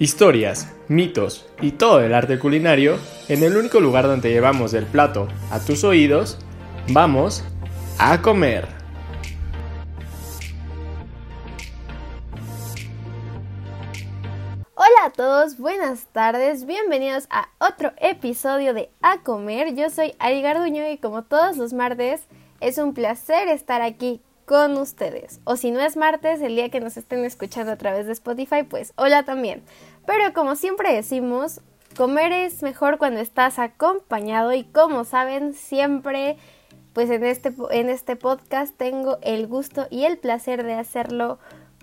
Historias, mitos y todo el arte culinario en el único lugar donde llevamos el plato a tus oídos, vamos a comer. Hola a todos, buenas tardes, bienvenidos a otro episodio de A Comer. Yo soy Ari Garduño y como todos los martes es un placer estar aquí con ustedes. O si no es martes, el día que nos estén escuchando a través de Spotify, pues hola también. Pero como siempre decimos, comer es mejor cuando estás acompañado y como saben, siempre pues en este, en este podcast tengo el gusto y el placer de hacerlo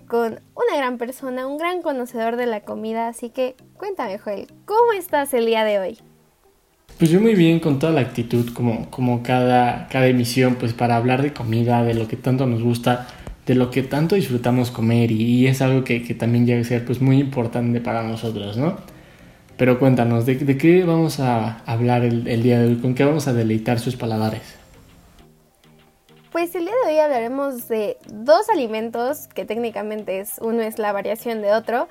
con una gran persona, un gran conocedor de la comida, así que cuéntame Joel, ¿cómo estás el día de hoy? Pues yo muy bien, con toda la actitud, como, como cada, cada emisión, pues para hablar de comida, de lo que tanto nos gusta, de lo que tanto disfrutamos comer y, es algo que, también llega a ser pues muy importante para nosotros, ¿no? Pero cuéntanos, ¿de, qué vamos a hablar el, día de hoy? ¿Con qué vamos a deleitar sus paladares? Pues el día de hoy hablaremos de dos alimentos que técnicamente es uno es la variación de otro,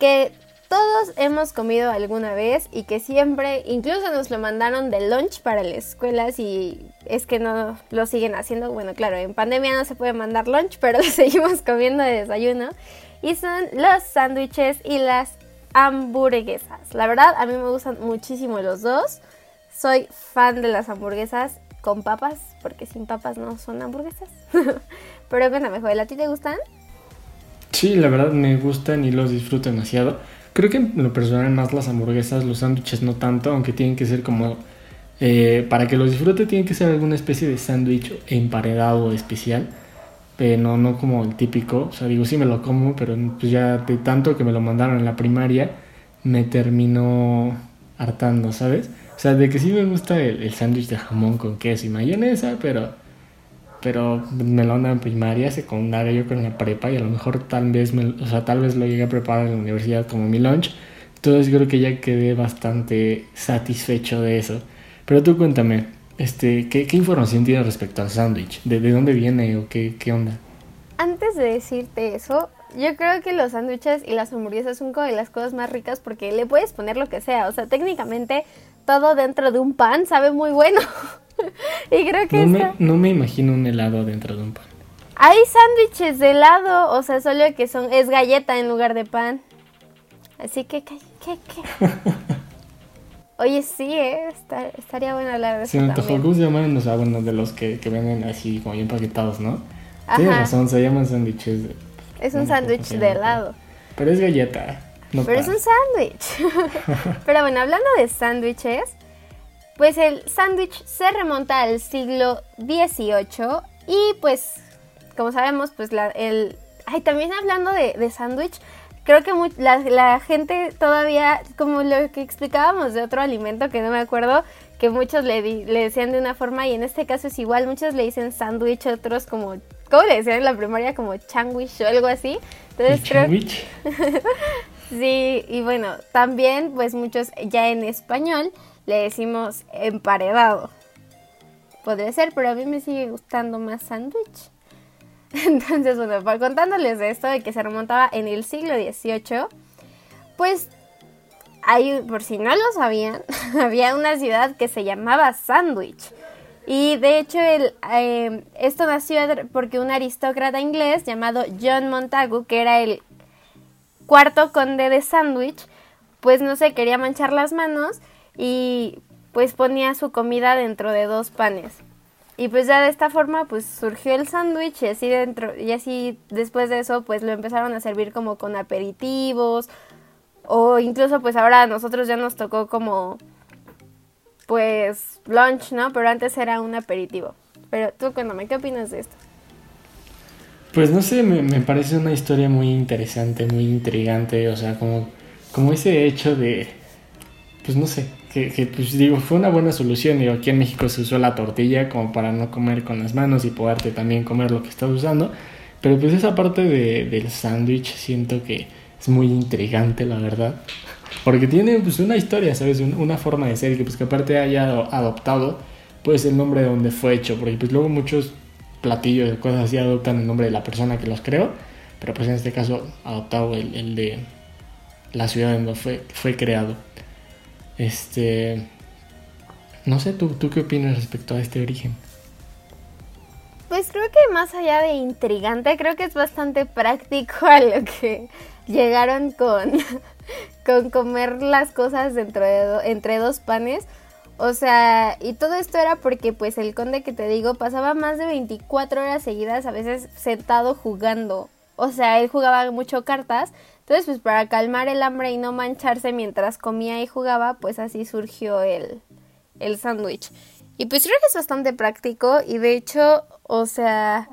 que todos hemos comido alguna vez y que siempre, incluso nos lo mandaron de lunch para las escuelas y es que no lo siguen haciendo. Bueno, claro, en pandemia no se puede mandar lunch, pero lo seguimos comiendo de desayuno. Y son los sándwiches y las hamburguesas. La verdad, a mí me gustan muchísimo los dos. Soy fan de las hamburguesas con papas, porque sin papas no son hamburguesas. pero cuéntame, Joel, ¿a ti te gustan? Sí, la verdad me gustan y los disfruto demasiado. Creo que en lo personal más las hamburguesas, los sándwiches no tanto, aunque tienen que ser como... Eh, para que los disfrute tienen que ser alguna especie de sándwich emparedado especial. Pero no, no como el típico. O sea, digo, sí me lo como, pero pues ya de tanto que me lo mandaron en la primaria, me terminó hartando, ¿sabes? O sea, de que sí me gusta el, el sándwich de jamón con queso y mayonesa, pero pero me lo andan en primaria, secundaria, yo con la prepa y a lo mejor tal vez, o sea, tal vez lo llegué a preparar en la universidad como mi lunch. Entonces creo que ya quedé bastante satisfecho de eso. Pero tú cuéntame, este, ¿qué, qué información tienes respecto al sándwich? ¿De, ¿De, dónde viene o qué, qué onda? Antes de decirte eso, yo creo que los sándwiches y las hamburguesas son como de las cosas más ricas porque le puedes poner lo que sea. O sea, técnicamente todo dentro de un pan sabe muy bueno. y creo que no, me, no me imagino un helado dentro de un pan. Hay sándwiches de helado, o sea, solo que son es galleta en lugar de pan. Así que, ¿qué, qué, qué? Oye, sí, ¿eh? estaría bueno hablar de eso. Sí, ¿cómo se llaman? O sea, bueno, de los que, que venden así como bien paquetados, ¿no? Tienes razón, se llaman sándwiches. Es un sándwich de helado. Pero es galleta. No Pero es un sándwich. Pero bueno, hablando de sándwiches, pues el sándwich se remonta al siglo XVIII y pues, como sabemos, pues la, el... Ay, también hablando de, de sándwich, creo que la, la, gente todavía, como lo que explicábamos de otro alimento que no me acuerdo, que muchos le, le decían de una forma y en este caso es igual, muchos le dicen sándwich, otros como, ¿cómo le decían en la primaria? Como changuish o algo así. Entonces creo... sí, y bueno, también pues muchos ya en español le decimos emparedado. Podría ser, pero a mí me sigue gustando más sándwich. Entonces, bueno, contándoles de esto, de que se remontaba en el siglo XVIII, pues, hay, por si no lo sabían, había una ciudad que se llamaba Sandwich. Y de hecho, el, eh, esto nació porque un aristócrata inglés llamado John Montagu, que era el cuarto conde de Sandwich, pues no se quería manchar las manos y pues ponía su comida dentro de dos panes. Y pues ya de esta forma pues surgió el sándwich y así dentro y así después de eso pues lo empezaron a servir como con aperitivos o incluso pues ahora a nosotros ya nos tocó como pues lunch, ¿no? Pero antes era un aperitivo. Pero tú cuéntame, ¿qué opinas de esto? Pues no sé, me, me parece una historia muy interesante, muy intrigante, o sea, como, como ese hecho de, pues no sé, que, pues digo, fue una buena solución. Digo, aquí en México se usó la tortilla como para no comer con las manos y poderte también comer lo que estás usando. Pero pues esa parte de, del sándwich siento que es muy intrigante, la verdad. Porque tiene pues una historia, ¿sabes? Una forma de ser que pues que aparte haya adoptado pues el nombre de donde fue hecho. Porque pues luego muchos platillos y cosas así adoptan el nombre de la persona que los creó. Pero pues en este caso adoptado el, el de la ciudad donde fue, fue creado. Este. No sé, ¿tú, ¿tú qué opinas respecto a este origen? Pues creo que más allá de intrigante, creo que es bastante práctico a lo que llegaron con, con comer las cosas dentro de entre dos panes. O sea, y todo esto era porque pues el conde que te digo pasaba más de 24 horas seguidas a veces sentado jugando. O sea, él jugaba mucho cartas. Entonces pues para calmar el hambre y no mancharse mientras comía y jugaba, pues así surgió el, el sándwich. Y pues creo que es bastante práctico y de hecho, o sea,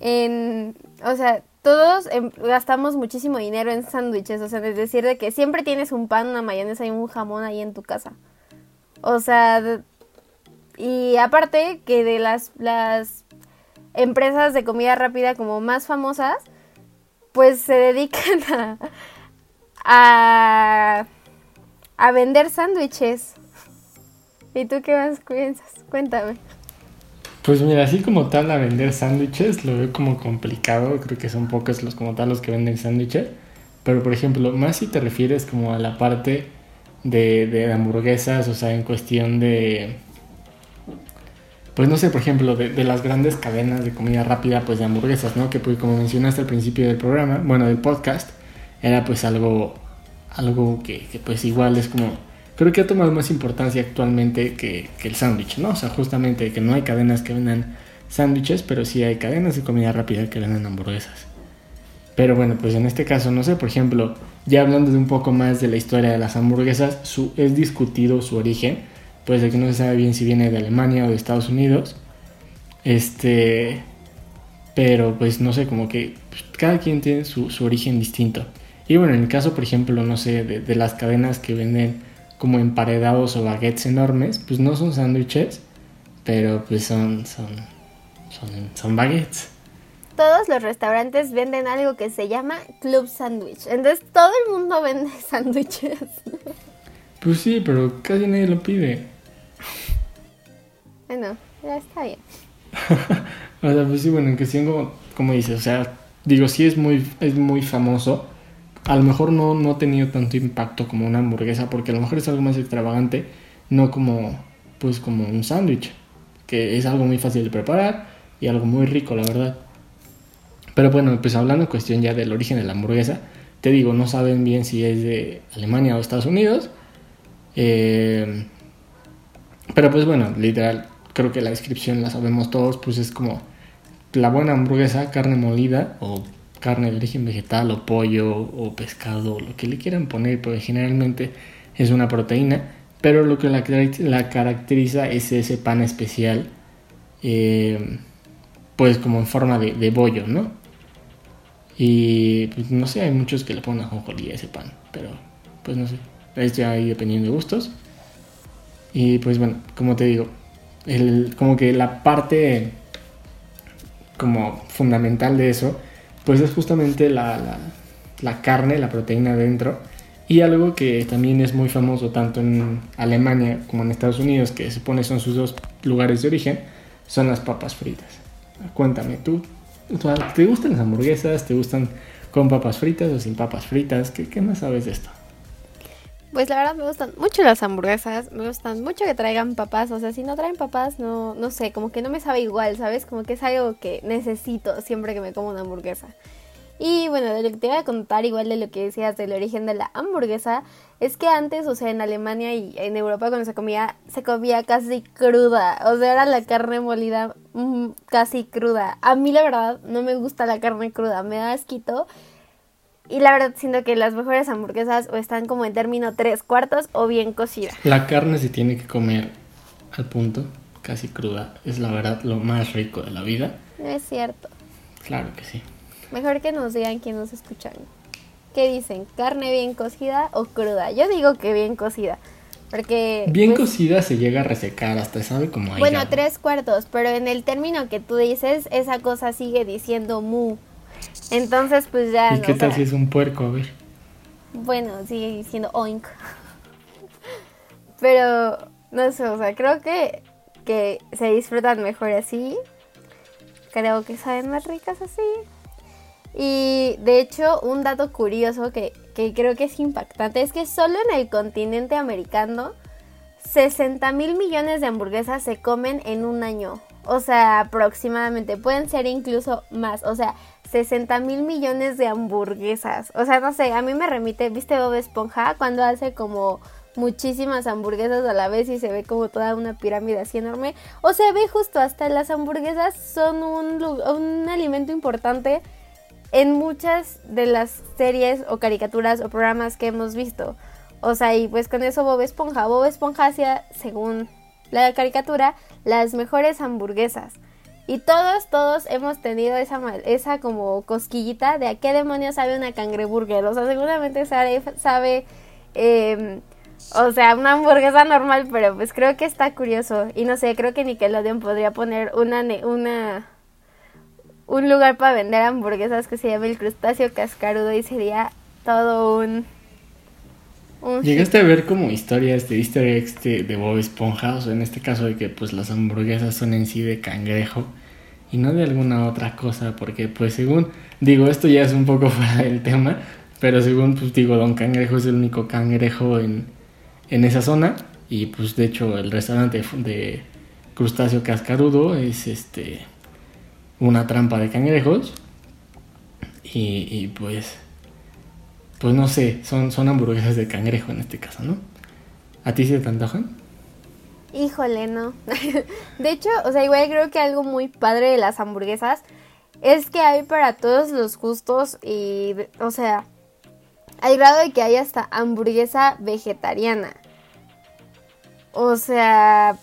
en, o sea, todos em, gastamos muchísimo dinero en sándwiches, o sea, es decir, de que siempre tienes un pan, una mayonesa y un jamón ahí en tu casa. O sea, y aparte que de las, las empresas de comida rápida como más famosas, pues se dedican a, a, vender sándwiches. ¿Y tú qué más piensas? Cuéntame. Pues mira, así como tal a vender sándwiches lo veo como complicado, creo que son pocos los como tal los que venden sándwiches, pero por ejemplo, más si te refieres como a la parte de, de hamburguesas, o sea, en cuestión de, pues no sé, por ejemplo, de, las grandes cadenas de comida rápida, pues de hamburguesas, ¿no? Que pues como mencionaste al principio del programa, bueno, del podcast, era pues algo, algo que, pues igual es como, creo que ha tomado más importancia actualmente que, que el sándwich, ¿no? O sea, justamente que no hay cadenas que vendan sándwiches, pero sí hay cadenas de comida rápida que venden hamburguesas. Pero bueno, pues en este caso, no sé, por ejemplo, ya hablando de un poco más de la historia de las hamburguesas, su, es discutido su origen, pues de que no se sabe bien si viene de Alemania o de Estados Unidos. Este, pero pues no sé, como que pues, cada quien tiene su, su, origen distinto. Y bueno, en el caso, por ejemplo, no sé, de, de, las cadenas que venden como emparedados o baguettes enormes, pues no son sándwiches, pero pues son, son, son, son baguettes todos los restaurantes venden algo que se llama Club Sandwich. Entonces todo el mundo vende sándwiches. Pues sí, pero casi nadie lo pide. Bueno, ya está bien. o sea, pues sí, bueno, en cuestión como, como dices, o sea, digo, sí es muy, es muy famoso. A lo mejor no, no ha tenido tanto impacto como una hamburguesa, porque a lo mejor es algo más extravagante, no como, pues como un sándwich, que es algo muy fácil de preparar y algo muy rico, la verdad. Pero bueno, pues hablando en cuestión ya del origen de la hamburguesa, te digo, no saben bien si es de Alemania o Estados Unidos. Eh, pero pues bueno, literal, creo que la descripción la sabemos todos, pues es como la buena hamburguesa, carne molida o carne de origen vegetal o pollo o pescado, lo que le quieran poner, porque generalmente es una proteína, pero lo que la, la caracteriza es ese pan especial, eh, pues como en forma de, de bollo, ¿no? Y pues no sé, hay muchos que le ponen ajonjolí a ese pan, pero pues no sé, es ya ahí dependiendo de gustos. Y pues bueno, como te digo, el, como que la parte como fundamental de eso, pues es justamente la, la, la carne, la proteína dentro. Y algo que también es muy famoso tanto en Alemania como en Estados Unidos, que se supone son sus dos lugares de origen, son las papas fritas. Cuéntame, ¿tú ¿Te gustan las hamburguesas? ¿Te gustan con papas fritas o sin papas fritas? ¿Qué, qué más sabes de esto? Pues la verdad me gustan mucho las hamburguesas, me gustan mucho que traigan papas, o sea, si no traen papas, no, no sé, como que no me sabe igual, ¿sabes? Como que es algo que necesito siempre que me como una hamburguesa. Y bueno, de lo que te voy a contar, igual de lo que decías del origen de la hamburguesa, es que antes, o sea, en Alemania y en Europa cuando se comía, se comía casi cruda, o sea, era la carne molida mm, casi cruda. A mí la verdad no me gusta la carne cruda, me da asquito. Y la verdad siento que las mejores hamburguesas o están como en término tres cuartos o bien cocida. La carne se tiene que comer al punto, casi cruda. Es la verdad lo más rico de la vida. No es cierto. Claro que sí. Mejor que nos digan quién nos escuchan. ¿Qué dicen? ¿Carne bien cocida o cruda? Yo digo que bien cocida. Porque. Bien pues, cocida se llega a resecar, hasta sabe como hay. Bueno, tres cuartos, pero en el término que tú dices, esa cosa sigue diciendo mu. Entonces, pues ya. ¿Y qué tal si es un puerco? A ver. Bueno, sigue diciendo oink. pero, no sé, o sea, creo que, que se disfrutan mejor así. Creo que saben más ricas así. Y de hecho, un dato curioso que que creo que es impactante es que solo en el continente americano 60 mil millones de hamburguesas se comen en un año. O sea, aproximadamente. Pueden ser incluso más. O sea, 60 mil millones de hamburguesas. O sea, no sé, a mí me remite, ¿viste Bob Esponja? Cuando hace como muchísimas hamburguesas a la vez y se ve como toda una pirámide así enorme. O sea, ve justo hasta las hamburguesas son un, un alimento importante en muchas de las series o caricaturas o programas que hemos visto. O sea, y pues con eso Bob Esponja. Bob Esponja hacía, según la caricatura, las mejores hamburguesas. Y todos, todos hemos tenido esa, esa como cosquillita de a qué demonios sabe una cangreburger. O sea, seguramente sabe, sabe em, o sea, una hamburguesa normal, pero pues creo que está curioso. Y no sé, creo que Nickelodeon podría poner una, una un lugar para vender hamburguesas que se llama el crustáceo cascarudo y sería todo un ¿Llegaste a ver como historias de easter eggs de, Bob Esponja? O sea, en este caso de que pues las hamburguesas son en sí de cangrejo y no de alguna otra cosa, porque pues según, digo, esto ya es un poco fuera del tema, pero según pues digo, Don Cangrejo es el único cangrejo en, en esa zona y pues de hecho el restaurante de crustáceo cascarudo es este una trampa de cangrejos y pues pues no sé, son, son hamburguesas de cangrejo en este caso, ¿no? ¿A ti se te antojan? Híjole, no. de hecho, o sea, igual creo que algo muy padre de las hamburguesas es que hay para todos los gustos y, o sea, al grado de que hay hasta hamburguesa vegetariana. O sea,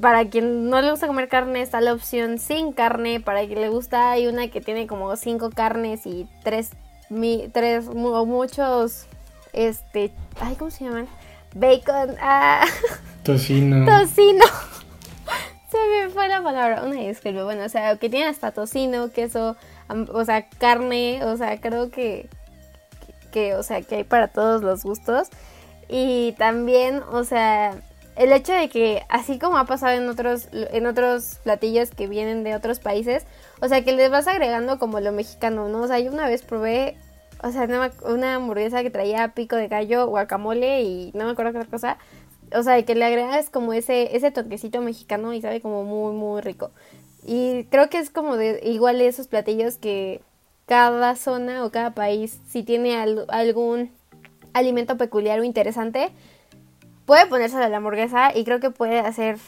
para quien no le gusta comer carne está la opción sin carne, para quien le gusta hay una que tiene como cinco carnes y tres mi, tres o muchos, este, ay, ¿cómo se llaman? Bacon, ah, tocino. Tocino. se me fue la palabra, una disculpa. Bueno, o sea, que tiene hasta tocino, queso, o sea, carne, o sea, creo que, que, o sea, que hay para todos los gustos. Y también, o sea, el hecho de que, así como ha pasado en otros, en otros platillos que vienen de otros países, o sea, que les vas agregando como lo mexicano, ¿no? O sea, yo una vez probé, o sea, una, hamburguesa que traía pico de gallo, guacamole y no me acuerdo qué otra cosa. O sea, que le agregas como ese, ese toquecito mexicano y sabe como muy, muy rico. Y creo que es como de igual esos platillos que cada zona o cada país, si tiene algún alimento peculiar o interesante, puede ponerse a la hamburguesa y creo que puede hacer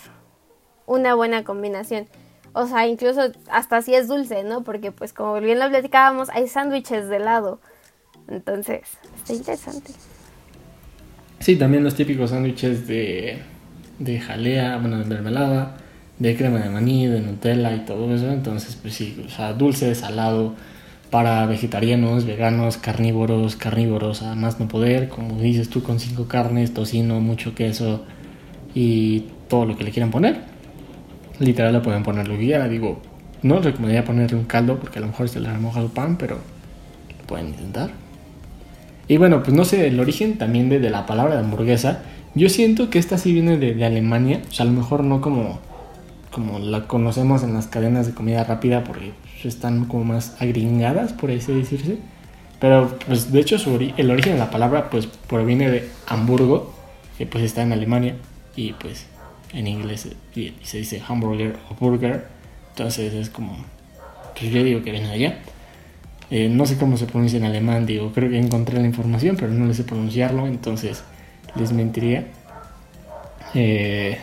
una buena combinación. O sea, incluso hasta si es dulce, ¿no? Porque pues como bien lo platicábamos, hay sándwiches de helado. Entonces, está interesante. Sí, también los típicos sándwiches de, de jalea, bueno, de mermelada, de crema de maní, de Nutella y todo eso. Entonces, pues sí, o sea, dulce, salado, para vegetarianos, veganos, carnívoros, carnívoros a más no poder, como dices tú, con cinco carnes, tocino, mucho queso y todo lo que le quieran poner. Literal le pueden poner lo que digo, no recomendaría ponerle un caldo porque a lo mejor se le remoja el pan, pero lo pueden intentar. Y bueno, pues no sé, el origen también de, la palabra de hamburguesa, yo siento que esta sí viene de, de Alemania, o sea, a lo mejor no como, como la conocemos en las cadenas de comida rápida, porque están como más agringadas, por así decirse. Pero pues de hecho el origen de la palabra pues proviene de Hamburgo, que pues está en Alemania y pues en inglés se dice hamburger o burger. Entonces es como, pues yo digo que viene allá. Eh, no sé cómo se pronuncia en alemán, digo, creo que encontré la información, pero no le sé pronunciarlo, entonces les mentiría. Eh,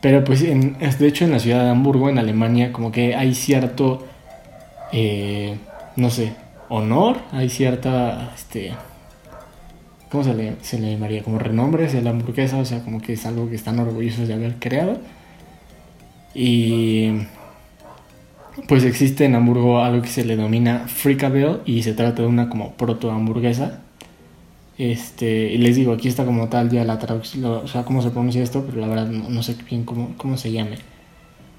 pero pues en, de hecho en la ciudad de Hamburgo, en Alemania, como que hay cierto eh, no sé, honor, hay cierta, este, ¿cómo se le, se le llamaría? Como renombre de la hamburguesa, o sea, como que es algo que están orgullosos de haber creado. Y pues existe en Hamburgo algo que se le denomina Frikabel y se trata de una como proto hamburguesa. Este, y les digo, aquí está como tal ya la traducción, o sea, cómo se pronuncia esto, pero la verdad no, no sé bien cómo, cómo se llame.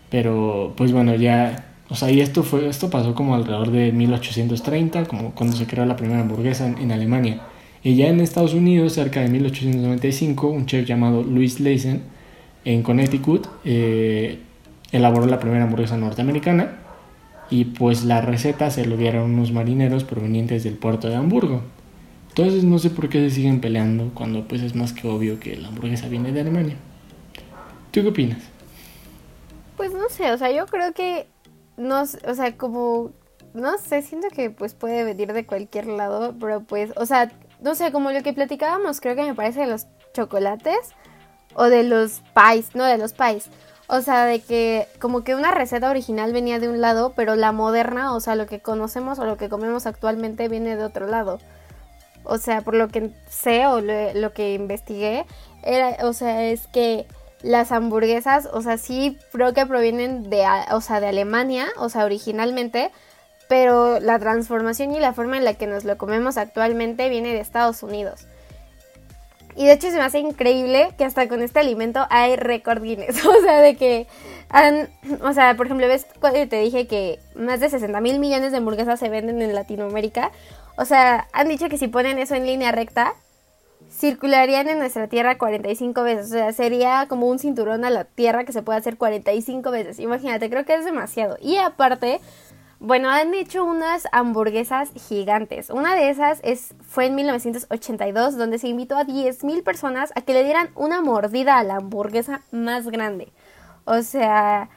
Pero pues bueno, ya o sea, y esto, fue, esto pasó como alrededor de 1830, como cuando se creó la primera hamburguesa en, Alemania. Y ya en Estados Unidos, cerca de 1895, un chef llamado Louis Leisen, en Connecticut, eh, elaboró la primera hamburguesa norteamericana. Y pues la receta se lo dieron unos marineros provenientes del puerto de Hamburgo. Entonces no sé por qué se siguen peleando cuando pues es más que obvio que la hamburguesa viene de Alemania. ¿Tú qué opinas? Pues no sé, o sea, yo creo que no, o sea, como no sé, siento que pues puede venir de cualquier lado, pero pues, o sea, no sé, como lo que platicábamos, creo que me parece de los chocolates o de los pies, no de los pies. O sea, de que como que una receta original venía de un lado, pero la moderna, o sea, lo que conocemos o lo que comemos actualmente viene de otro lado. O sea, por lo que sé o lo, que investigué, era, o sea, es que las hamburguesas, o sea, sí creo que provienen de, o sea, de Alemania, o sea, originalmente, pero la transformación y la forma en la que nos lo comemos actualmente viene de Estados Unidos. Y de hecho se me hace increíble que hasta con este alimento hay récord Guinness. O sea, de que han, o sea, por ejemplo, ves cuando te dije que más de 60 mil millones de hamburguesas se venden en Latinoamérica. O sea, han dicho que si ponen eso en línea recta, circularían en nuestra tierra 45 veces. O sea, sería como un cinturón a la tierra que se puede hacer 45 veces. Imagínate, creo que es demasiado. Y aparte, bueno, han hecho unas hamburguesas gigantes. Una de esas es, fue en 1982, donde se invitó a 10.000 personas a que le dieran una mordida a la hamburguesa más grande. O sea,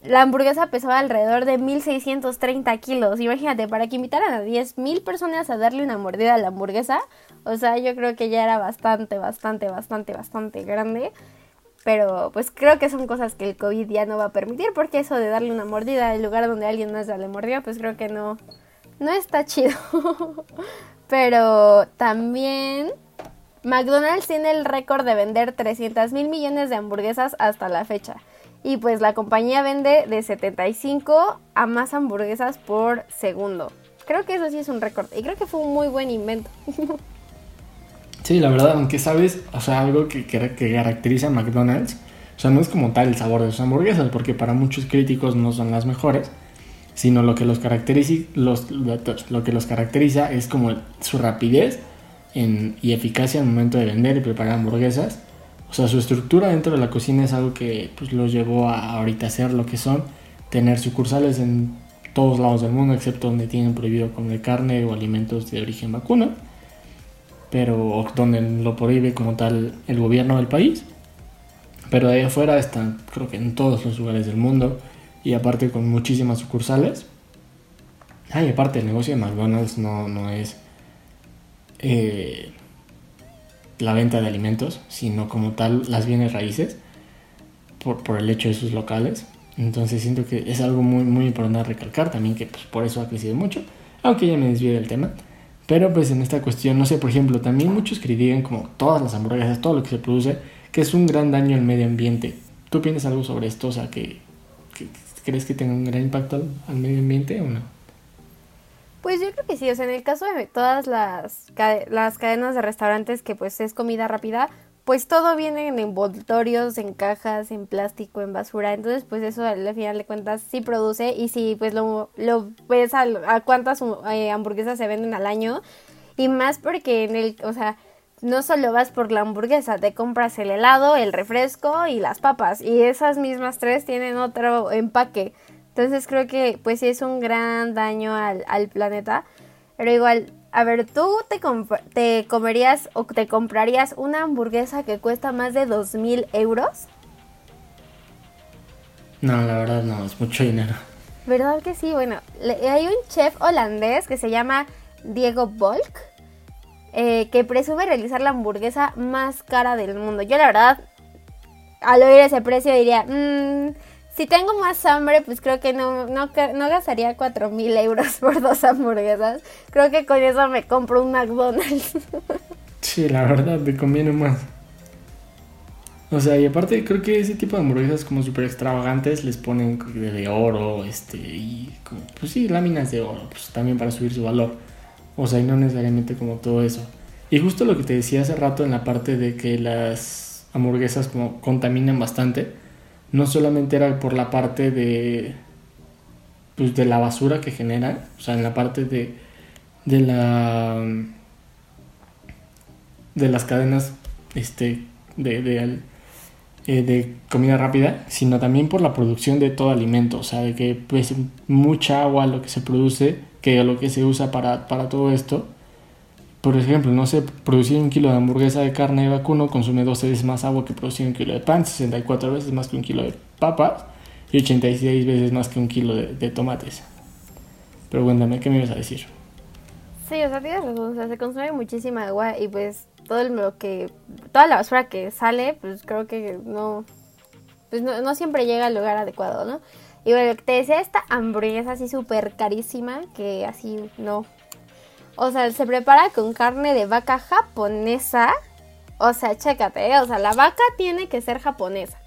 la hamburguesa pesaba alrededor de 1.630 kilos. Imagínate, para que invitaran a 10.000 personas a darle una mordida a la hamburguesa, o sea, yo creo que ya era bastante, bastante, bastante, bastante grande. Pero pues creo que son cosas que el COVID ya no va a permitir porque eso de darle una mordida al lugar donde alguien más ya le mordió, pues creo que no, no está chido. Pero también McDonald's tiene el récord de vender 300 mil millones de hamburguesas hasta la fecha. Y pues la compañía vende de 75 a más hamburguesas por segundo. Creo que eso sí es un récord y creo que fue un muy buen invento. Sí, la verdad, aunque sabes, o sea, algo que, que, caracteriza a McDonald's, o sea, no es como tal el sabor de sus hamburguesas, porque para muchos críticos no son las mejores, sino lo que los caracteriza, los, lo que los caracteriza es como su rapidez y eficacia al momento de vender y preparar hamburguesas. O sea, su estructura dentro de la cocina es algo que pues, los llevó a ahorita ser lo que son, tener sucursales en todos lados del mundo, excepto donde tienen prohibido comer carne o alimentos de origen vacuno pero donde lo prohíbe como tal el gobierno del país. Pero de ahí afuera están, creo que en todos los lugares del mundo y aparte con muchísimas sucursales. Ah, y aparte el negocio de McDonald's no, no es eh, la venta de alimentos, sino como tal las bienes raíces por, por, el hecho de sus locales. Entonces siento que es algo muy, muy importante recalcar también que pues, por eso ha crecido mucho, aunque ya me desvíe del tema. Pero pues en esta cuestión, no sé, por ejemplo, también muchos critican como todas las hamburguesas, todo lo que se produce, que es un gran daño al medio ambiente. ¿Tú piensas algo sobre esto? O sea, que, ¿crees que tenga un gran impacto al, medio ambiente o no? Pues yo creo que sí, o sea, en el caso de todas las, las cadenas de restaurantes que pues es comida rápida, pues todo viene en envoltorios, en cajas, en plástico, en basura. Entonces, pues eso al final de cuentas sí produce y si pues lo, lo ves a, a cuántas eh, hamburguesas se venden al año. Y más porque en el, o sea, no solo vas por la hamburguesa, te compras el helado, el refresco y las papas. Y esas mismas tres tienen otro empaque. Entonces creo que pues sí es un gran daño al, al planeta. Pero igual a ver, ¿tú te, te comerías o te comprarías una hamburguesa que cuesta más de dos mil euros? No, la verdad no, es mucho dinero. ¿Verdad que sí? Bueno, hay un chef holandés que se llama Diego Volk eh, que presume realizar la hamburguesa más cara del mundo. Yo la verdad, al oír ese precio diría, mmm, si tengo más hambre, pues creo que no, no, no gastaría 4 mil euros por dos hamburguesas. Creo que con eso me compro un McDonald's. Sí, la verdad, me conviene más. O sea, y aparte creo que ese tipo de hamburguesas como súper extravagantes les ponen de oro, este, y pues sí, láminas de oro, pues también para subir su valor. O sea, y no necesariamente como todo eso. Y justo lo que te decía hace rato en la parte de que las hamburguesas como contaminan bastante no solamente era por la parte de pues de la basura que genera, o sea, en la parte de de la de las cadenas este de, de, eh, de comida rápida, sino también por la producción de todo alimento, o sea, de que pues mucha agua lo que se produce, que lo que se usa para, para todo esto, por ejemplo, no sé, producir un kilo de hamburguesa de carne de vacuno consume 12 veces más agua que producir un kilo de pan, 64 veces más que un kilo de papas y 86 veces más que un kilo de, tomates. Pero cuéntame, ¿qué me ibas a decir? Sí, o sea, tienes razón, o sea, se consume muchísima agua y pues todo lo que, toda la basura que sale, pues creo que no, pues no, no siempre llega al lugar adecuado, ¿no? Y bueno, te decía esta hamburguesa así súper carísima que así no, o sea, se prepara con carne de vaca japonesa. O sea, chécate, ¿eh? o sea, la vaca tiene que ser japonesa.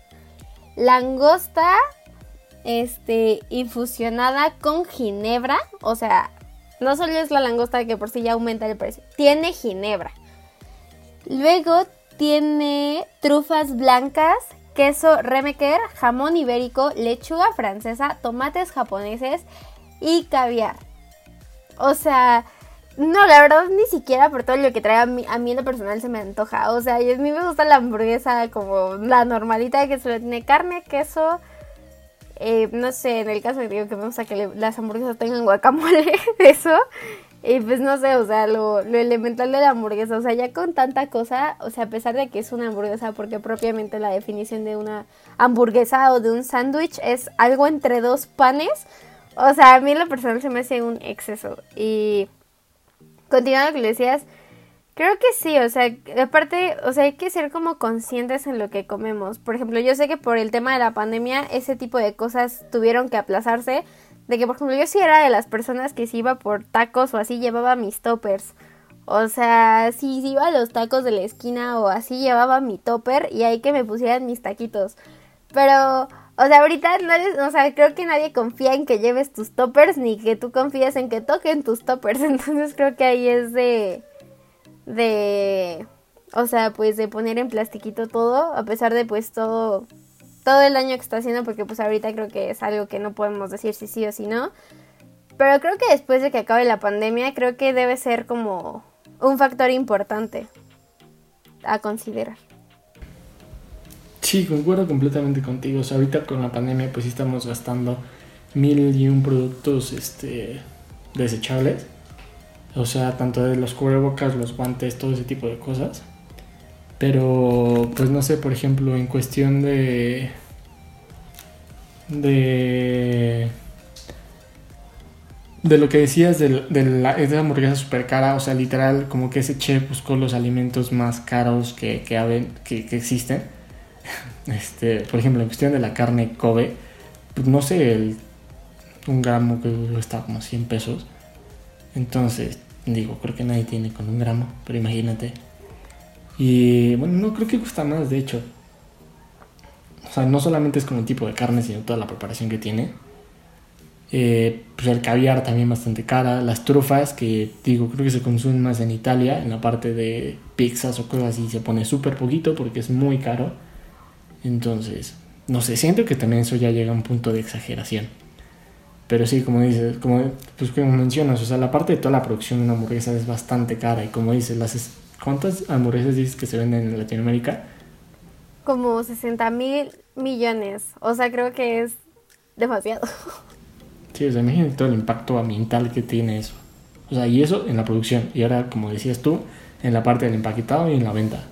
Langosta, este, infusionada con ginebra. O sea, no solo es la langosta que por sí ya aumenta el precio, tiene ginebra. Luego tiene trufas blancas, queso remeker, jamón ibérico, lechuga francesa, tomates japoneses y caviar. O sea, no, la verdad ni siquiera por todo lo que trae a mí, a mí en lo personal se me antoja. O sea, a mí me gusta la hamburguesa como la normalita que solo tiene carne, queso. Eh, no sé, en el caso de digo que me gusta que las hamburguesas tengan guacamole, eso. Y pues no sé, o sea, lo, lo elemental de la hamburguesa, o sea, ya con tanta cosa, o sea, a pesar de que es una hamburguesa, porque propiamente la definición de una hamburguesa o de un sándwich es algo entre dos panes, o sea, a mí en lo personal se me hace un exceso. Y continuando lo que decías, creo que sí, o sea, aparte, o sea, hay que ser como conscientes en lo que comemos. Por ejemplo, yo sé que por el tema de la pandemia ese tipo de cosas tuvieron que aplazarse. De que, por ejemplo, yo sí era de las personas que si iba por tacos o así llevaba mis toppers. O sea, si iba a los tacos de la esquina o así llevaba mi topper y ahí que me pusieran mis taquitos. Pero o sea, ahorita no o sea, creo que nadie confía en que lleves tus toppers ni que tú confíes en que toquen tus toppers. Entonces creo que ahí es de de o sea, pues de poner en plastiquito todo, a pesar de pues todo todo el año que está haciendo porque pues ahorita creo que es algo que no podemos decir si sí o si no. Pero creo que después de que acabe la pandemia, creo que debe ser como un factor importante a considerar. Sí, concuerdo completamente contigo. O sea, ahorita con la pandemia pues sí estamos gastando mil y un productos este, desechables. O sea, tanto de los cubrebocas, los guantes, todo ese tipo de cosas. Pero, pues no sé, por ejemplo, en cuestión de... De... De lo que decías de, de la, de hamburguesa súper cara, o sea, literal, como que ese chef buscó los alimentos más caros que, que, que, que existen este, por ejemplo, en cuestión de la carne Kobe, pues no sé, el, un gramo que está como 100 pesos. Entonces, digo, creo que nadie tiene con un gramo, pero imagínate. Y bueno, no creo que cuesta más, de hecho. O sea, no solamente es como el tipo de carne, sino toda la preparación que tiene. Eh, pues el caviar también bastante cara. Las trufas, que digo, creo que se consumen más en Italia, en la parte de pizzas o cosas así, se pone súper poquito porque es muy caro. Entonces, no sé, siento que también eso ya llega a un punto de exageración. Pero sí, como dices, como, pues como mencionas, o sea, la parte de toda la producción de una hamburguesa es bastante cara. Y como dices, las, ¿cuántas hamburguesas dices que se venden en Latinoamérica? Como 60 mil millones. O sea, creo que es demasiado. Sí, o sea, imagínate todo el impacto ambiental que tiene eso. O sea, y eso en la producción. Y ahora, como decías tú, en la parte del empaquetado y en la venta.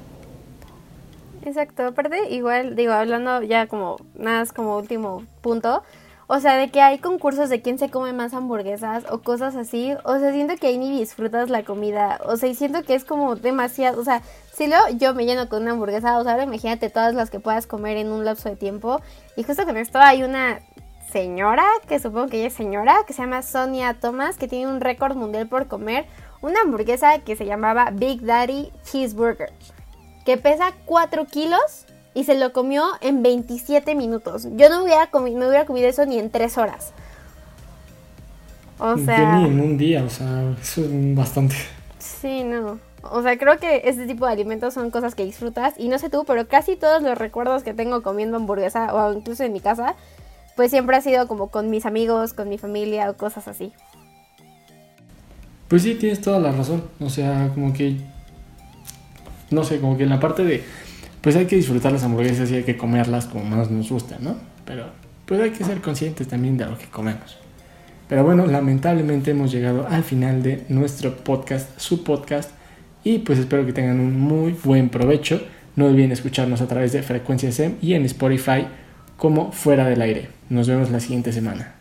Exacto, aparte igual, digo, hablando ya como, nada como último punto, o sea, de que hay concursos de quién se come más hamburguesas o cosas así, o sea, siento que ahí ni disfrutas la comida, o sea, y siento que es como demasiado, o sea, si luego yo me lleno con una hamburguesa, o sea, ahora imagínate todas las que puedas comer en un lapso de tiempo, y justo con esto hay una señora, que supongo que ella es señora, que se llama Sonia Thomas, que tiene un récord mundial por comer una hamburguesa que se llamaba Big Daddy Cheeseburger que pesa 4 kilos y se lo comió en 27 minutos. Yo no hubiera comido, me hubiera comido eso ni en 3 horas. O sea... ni en un día, o sea, eso es bastante. Sí, no. O sea, creo que este tipo de alimentos son cosas que disfrutas. Y no sé tú, pero casi todos los recuerdos que tengo comiendo hamburguesa o incluso en mi casa, pues siempre ha sido como con mis amigos, con mi familia o cosas así. Pues sí, tienes toda la razón. O sea, como que no sé, como que en la parte de, pues hay que disfrutar las hamburguesas y hay que comerlas como más nos gusta, ¿no? Pero pues hay que ser conscientes también de lo que comemos. Pero bueno, lamentablemente hemos llegado al final de nuestro podcast, su podcast, Y pues espero que tengan un muy buen provecho. No olviden escucharnos a través de Frecuencia SEM y en Spotify como Fuera del Aire. Nos vemos la siguiente semana.